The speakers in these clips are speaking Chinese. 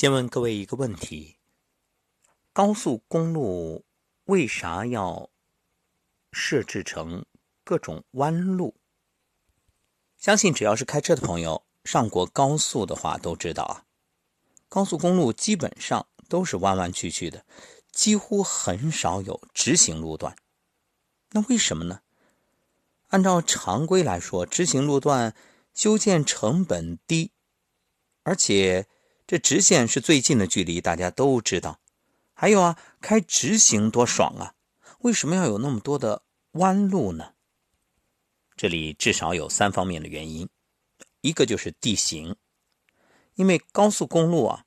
先问各位一个问题：高速公路为啥要设置成各种弯路？相信只要是开车的朋友，上过高速的话都知道啊。高速公路基本上都是弯弯曲曲的，几乎很少有直行路段。那为什么呢？按照常规来说，直行路段修建成本低，而且。这直线是最近的距离，大家都知道。还有啊，开直行多爽啊！为什么要有那么多的弯路呢？这里至少有三方面的原因。一个就是地形，因为高速公路啊，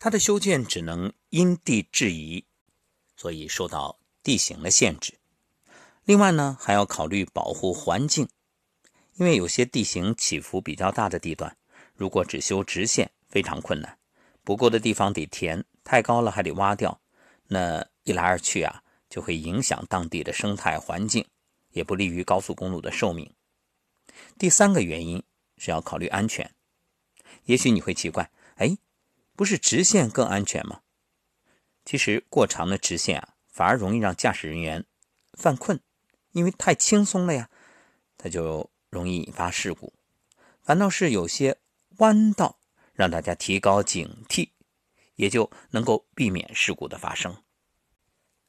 它的修建只能因地制宜，所以受到地形的限制。另外呢，还要考虑保护环境，因为有些地形起伏比较大的地段，如果只修直线。非常困难，不够的地方得填，太高了还得挖掉。那一来二去啊，就会影响当地的生态环境，也不利于高速公路的寿命。第三个原因是要考虑安全。也许你会奇怪，哎，不是直线更安全吗？其实过长的直线啊，反而容易让驾驶人员犯困，因为太轻松了呀，它就容易引发事故。反倒是有些弯道。让大家提高警惕，也就能够避免事故的发生。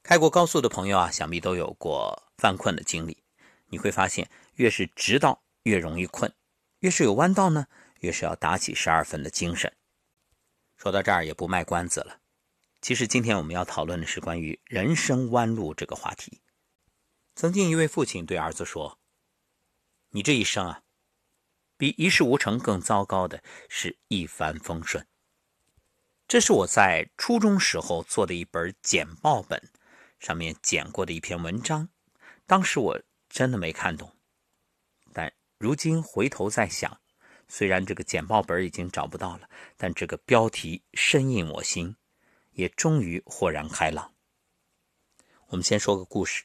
开过高速的朋友啊，想必都有过犯困的经历。你会发现，越是直道越容易困，越是有弯道呢，越是要打起十二分的精神。说到这儿也不卖关子了，其实今天我们要讨论的是关于人生弯路这个话题。曾经一位父亲对儿子说：“你这一生啊。”比一事无成更糟糕的是一帆风顺。这是我在初中时候做的一本简报本，上面剪过的一篇文章。当时我真的没看懂，但如今回头再想，虽然这个简报本已经找不到了，但这个标题深印我心，也终于豁然开朗。我们先说个故事，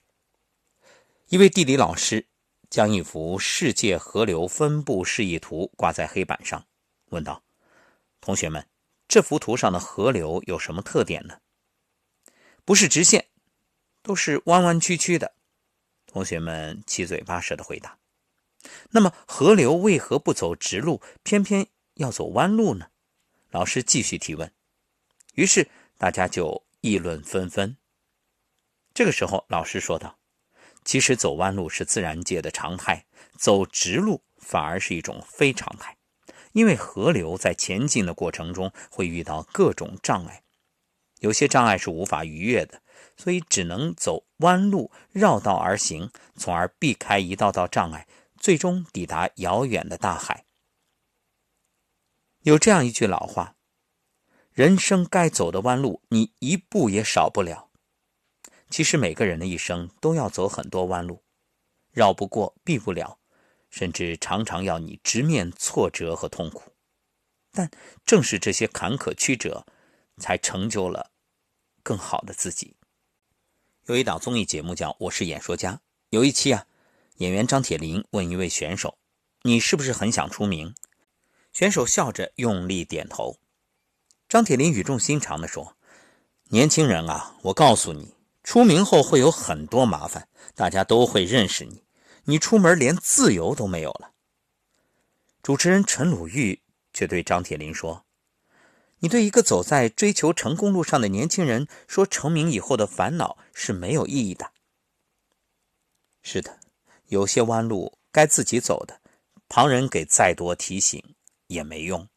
一位地理老师。将一幅世界河流分布示意图挂在黑板上，问道：“同学们，这幅图上的河流有什么特点呢？”“不是直线，都是弯弯曲曲的。”同学们七嘴八舌的回答。“那么河流为何不走直路，偏偏要走弯路呢？”老师继续提问。于是大家就议论纷纷。这个时候，老师说道。其实走弯路是自然界的常态，走直路反而是一种非常态。因为河流在前进的过程中会遇到各种障碍，有些障碍是无法逾越的，所以只能走弯路绕道而行，从而避开一道道障碍，最终抵达遥远的大海。有这样一句老话：“人生该走的弯路，你一步也少不了。”其实每个人的一生都要走很多弯路，绕不过、避不了，甚至常常要你直面挫折和痛苦。但正是这些坎坷曲折，才成就了更好的自己。有一档综艺节目叫《我是演说家》，有一期啊，演员张铁林问一位选手：“你是不是很想出名？”选手笑着用力点头。张铁林语重心长地说：“年轻人啊，我告诉你。”出名后会有很多麻烦，大家都会认识你，你出门连自由都没有了。主持人陈鲁豫却对张铁林说：“你对一个走在追求成功路上的年轻人说，成名以后的烦恼是没有意义的。是的，有些弯路该自己走的，旁人给再多提醒也没用。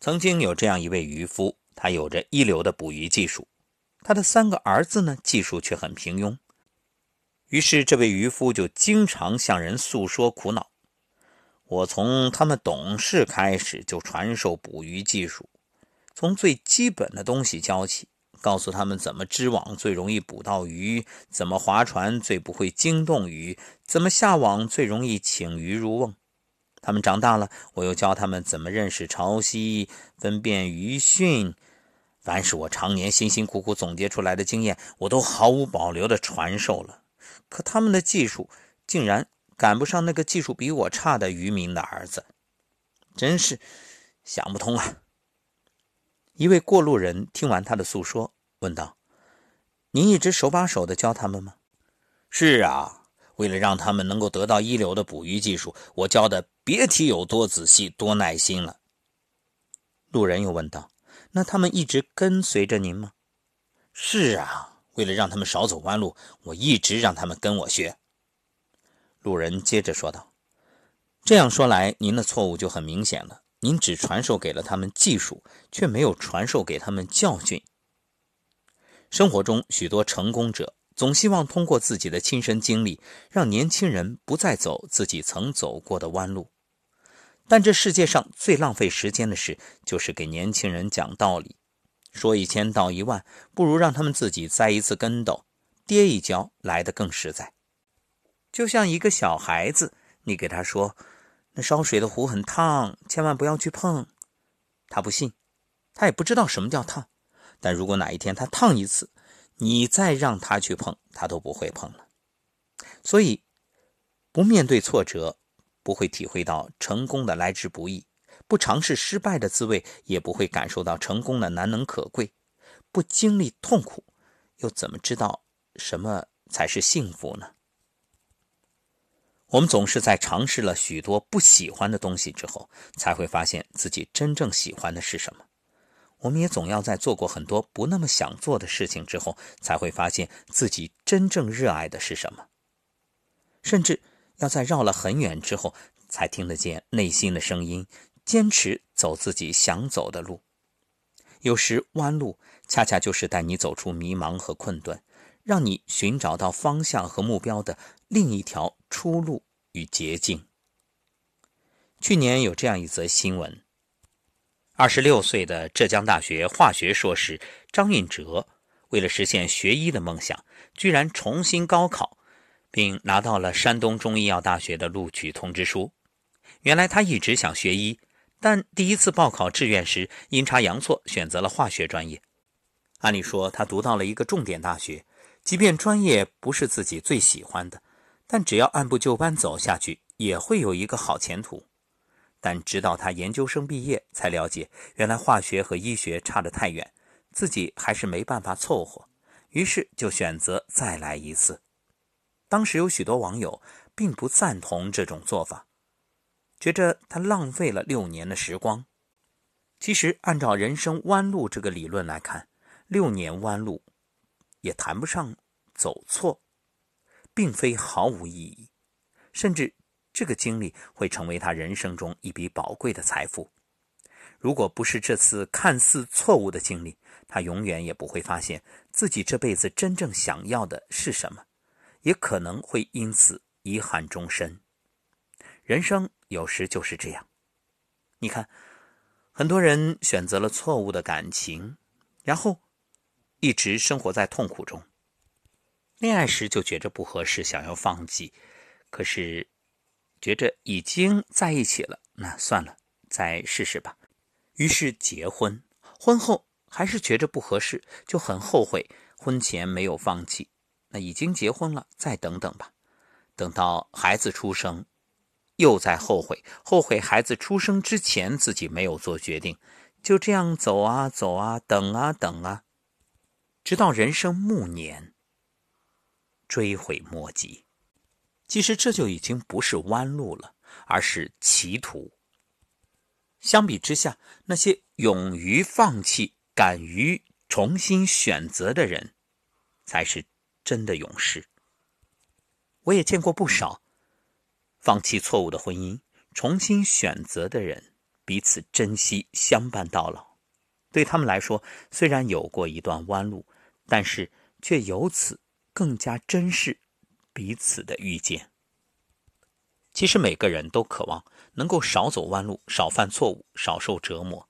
曾经有这样一位渔夫，他有着一流的捕鱼技术。”他的三个儿子呢，技术却很平庸。于是，这位渔夫就经常向人诉说苦恼：“我从他们懂事开始就传授捕鱼技术，从最基本的东西教起，告诉他们怎么织网最容易捕到鱼，怎么划船最不会惊动鱼，怎么下网最容易请鱼入瓮。他们长大了，我又教他们怎么认识潮汐，分辨鱼讯。”凡是我常年辛辛苦苦总结出来的经验，我都毫无保留地传授了。可他们的技术竟然赶不上那个技术比我差的渔民的儿子，真是想不通啊！一位过路人听完他的诉说，问道：“您一直手把手的教他们吗？”“是啊，为了让他们能够得到一流的捕鱼技术，我教的别提有多仔细、多耐心了。”路人又问道：“那他们一直跟随着您吗？”“是啊，为了让他们少走弯路，我一直让他们跟我学。”路人接着说道：“这样说来，您的错误就很明显了。您只传授给了他们技术，却没有传授给他们教训。生活中，许多成功者总希望通过自己的亲身经历，让年轻人不再走自己曾走过的弯路。但这世界上最浪费时间的事，就是给年轻人讲道理。说一千道一万，不如让他们自己栽一次跟斗，跌一跤来得更实在。”就像一个小孩子，你给他说：“那烧水的壶很烫，千万不要去碰。”他不信，他也不知道什么叫烫。但如果哪一天他烫一次，你再让他去碰，他都不会碰了。所以，不面对挫折，不会体会到成功的来之不易；不尝试失败的滋味，也不会感受到成功的难能可贵；不经历痛苦，又怎么知道什么才是幸福呢？我们总是在尝试了许多不喜欢的东西之后，才会发现自己真正喜欢的是什么。我们也总要在做过很多不那么想做的事情之后，才会发现自己真正热爱的是什么。甚至要在绕了很远之后，才听得见内心的声音，坚持走自己想走的路。有时弯路恰恰就是带你走出迷茫和困顿。让你寻找到方向和目标的另一条出路与捷径。去年有这样一则新闻：二十六岁的浙江大学化学硕士张运哲，为了实现学医的梦想，居然重新高考，并拿到了山东中医药大学的录取通知书。原来他一直想学医，但第一次报考志愿时阴差阳错选择了化学专业。按理说，他读到了一个重点大学。即便专业不是自己最喜欢的，但只要按部就班走下去，也会有一个好前途。但直到他研究生毕业，才了解原来化学和医学差得太远，自己还是没办法凑合，于是就选择再来一次。当时有许多网友并不赞同这种做法，觉着他浪费了六年的时光。其实，按照人生弯路这个理论来看，六年弯路。也谈不上走错，并非毫无意义，甚至这个经历会成为他人生中一笔宝贵的财富。如果不是这次看似错误的经历，他永远也不会发现自己这辈子真正想要的是什么，也可能会因此遗憾终身。人生有时就是这样，你看，很多人选择了错误的感情，然后。一直生活在痛苦中。恋爱时就觉着不合适，想要放弃，可是觉着已经在一起了，那算了，再试试吧。于是结婚，婚后还是觉着不合适，就很后悔婚前没有放弃。那已经结婚了，再等等吧。等到孩子出生，又在后悔，后悔孩子出生之前自己没有做决定。就这样走啊走啊，等啊等啊。直到人生暮年，追悔莫及。其实这就已经不是弯路了，而是歧途。相比之下，那些勇于放弃、敢于重新选择的人，才是真的勇士。我也见过不少放弃错误的婚姻、重新选择的人，彼此珍惜、相伴到老。对他们来说，虽然有过一段弯路。但是却由此更加珍视彼此的遇见。其实每个人都渴望能够少走弯路，少犯错误，少受折磨。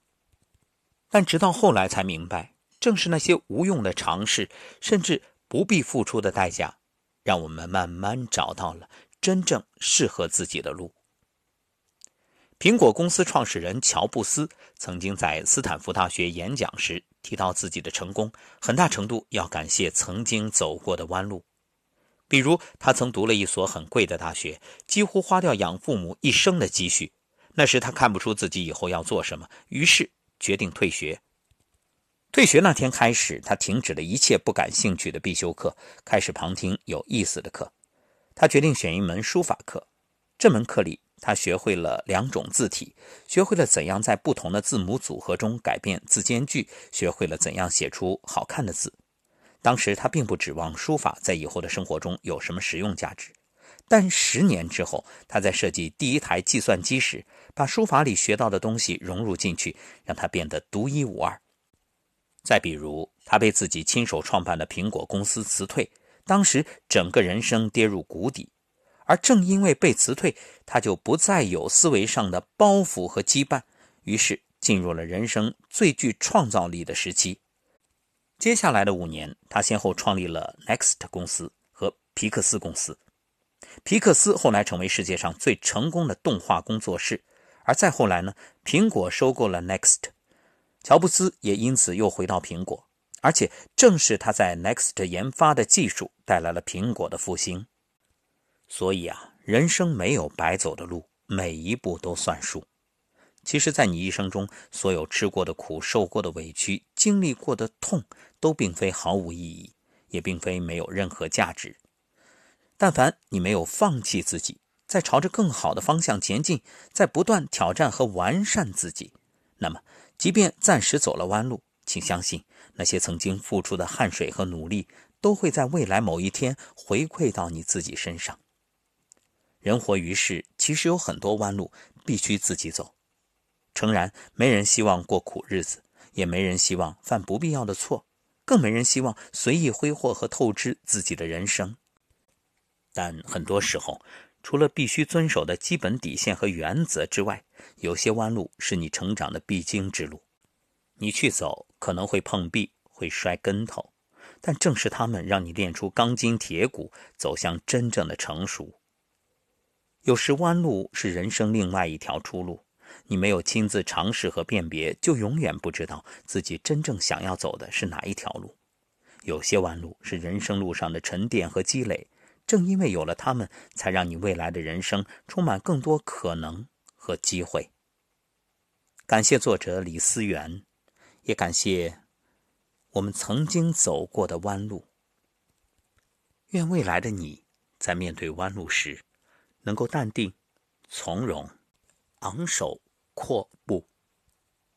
但直到后来才明白，正是那些无用的尝试，甚至不必付出的代价，让我们慢慢找到了真正适合自己的路。苹果公司创始人乔布斯曾经在斯坦福大学演讲时。提到自己的成功，很大程度要感谢曾经走过的弯路。比如，他曾读了一所很贵的大学，几乎花掉养父母一生的积蓄。那时他看不出自己以后要做什么，于是决定退学。退学那天开始，他停止了一切不感兴趣的必修课，开始旁听有意思的课。他决定选一门书法课。这门课里，他学会了两种字体，学会了怎样在不同的字母组合中改变字间距，学会了怎样写出好看的字。当时他并不指望书法在以后的生活中有什么实用价值，但十年之后，他在设计第一台计算机时，把书法里学到的东西融入进去，让它变得独一无二。再比如，他被自己亲手创办的苹果公司辞退，当时整个人生跌入谷底。而正因为被辞退，他就不再有思维上的包袱和羁绊，于是进入了人生最具创造力的时期。接下来的五年，他先后创立了 Next 公司和皮克斯公司。皮克斯后来成为世界上最成功的动画工作室，而再后来呢，苹果收购了 Next，乔布斯也因此又回到苹果，而且正是他在 Next 研发的技术带来了苹果的复兴。所以啊，人生没有白走的路，每一步都算数。其实，在你一生中，所有吃过的苦、受过的委屈、经历过的痛，都并非毫无意义，也并非没有任何价值。但凡你没有放弃自己，在朝着更好的方向前进，在不断挑战和完善自己，那么，即便暂时走了弯路，请相信，那些曾经付出的汗水和努力，都会在未来某一天回馈到你自己身上。人活于世，其实有很多弯路必须自己走。诚然，没人希望过苦日子，也没人希望犯不必要的错，更没人希望随意挥霍和透支自己的人生。但很多时候，除了必须遵守的基本底线和原则之外，有些弯路是你成长的必经之路。你去走，可能会碰壁，会摔跟头，但正是他们让你练出钢筋铁骨，走向真正的成熟。有时弯路是人生另外一条出路，你没有亲自尝试和辨别，就永远不知道自己真正想要走的是哪一条路。有些弯路是人生路上的沉淀和积累，正因为有了他们，才让你未来的人生充满更多可能和机会。感谢作者李思源，也感谢我们曾经走过的弯路。愿未来的你在面对弯路时。能够淡定、从容、昂首阔步。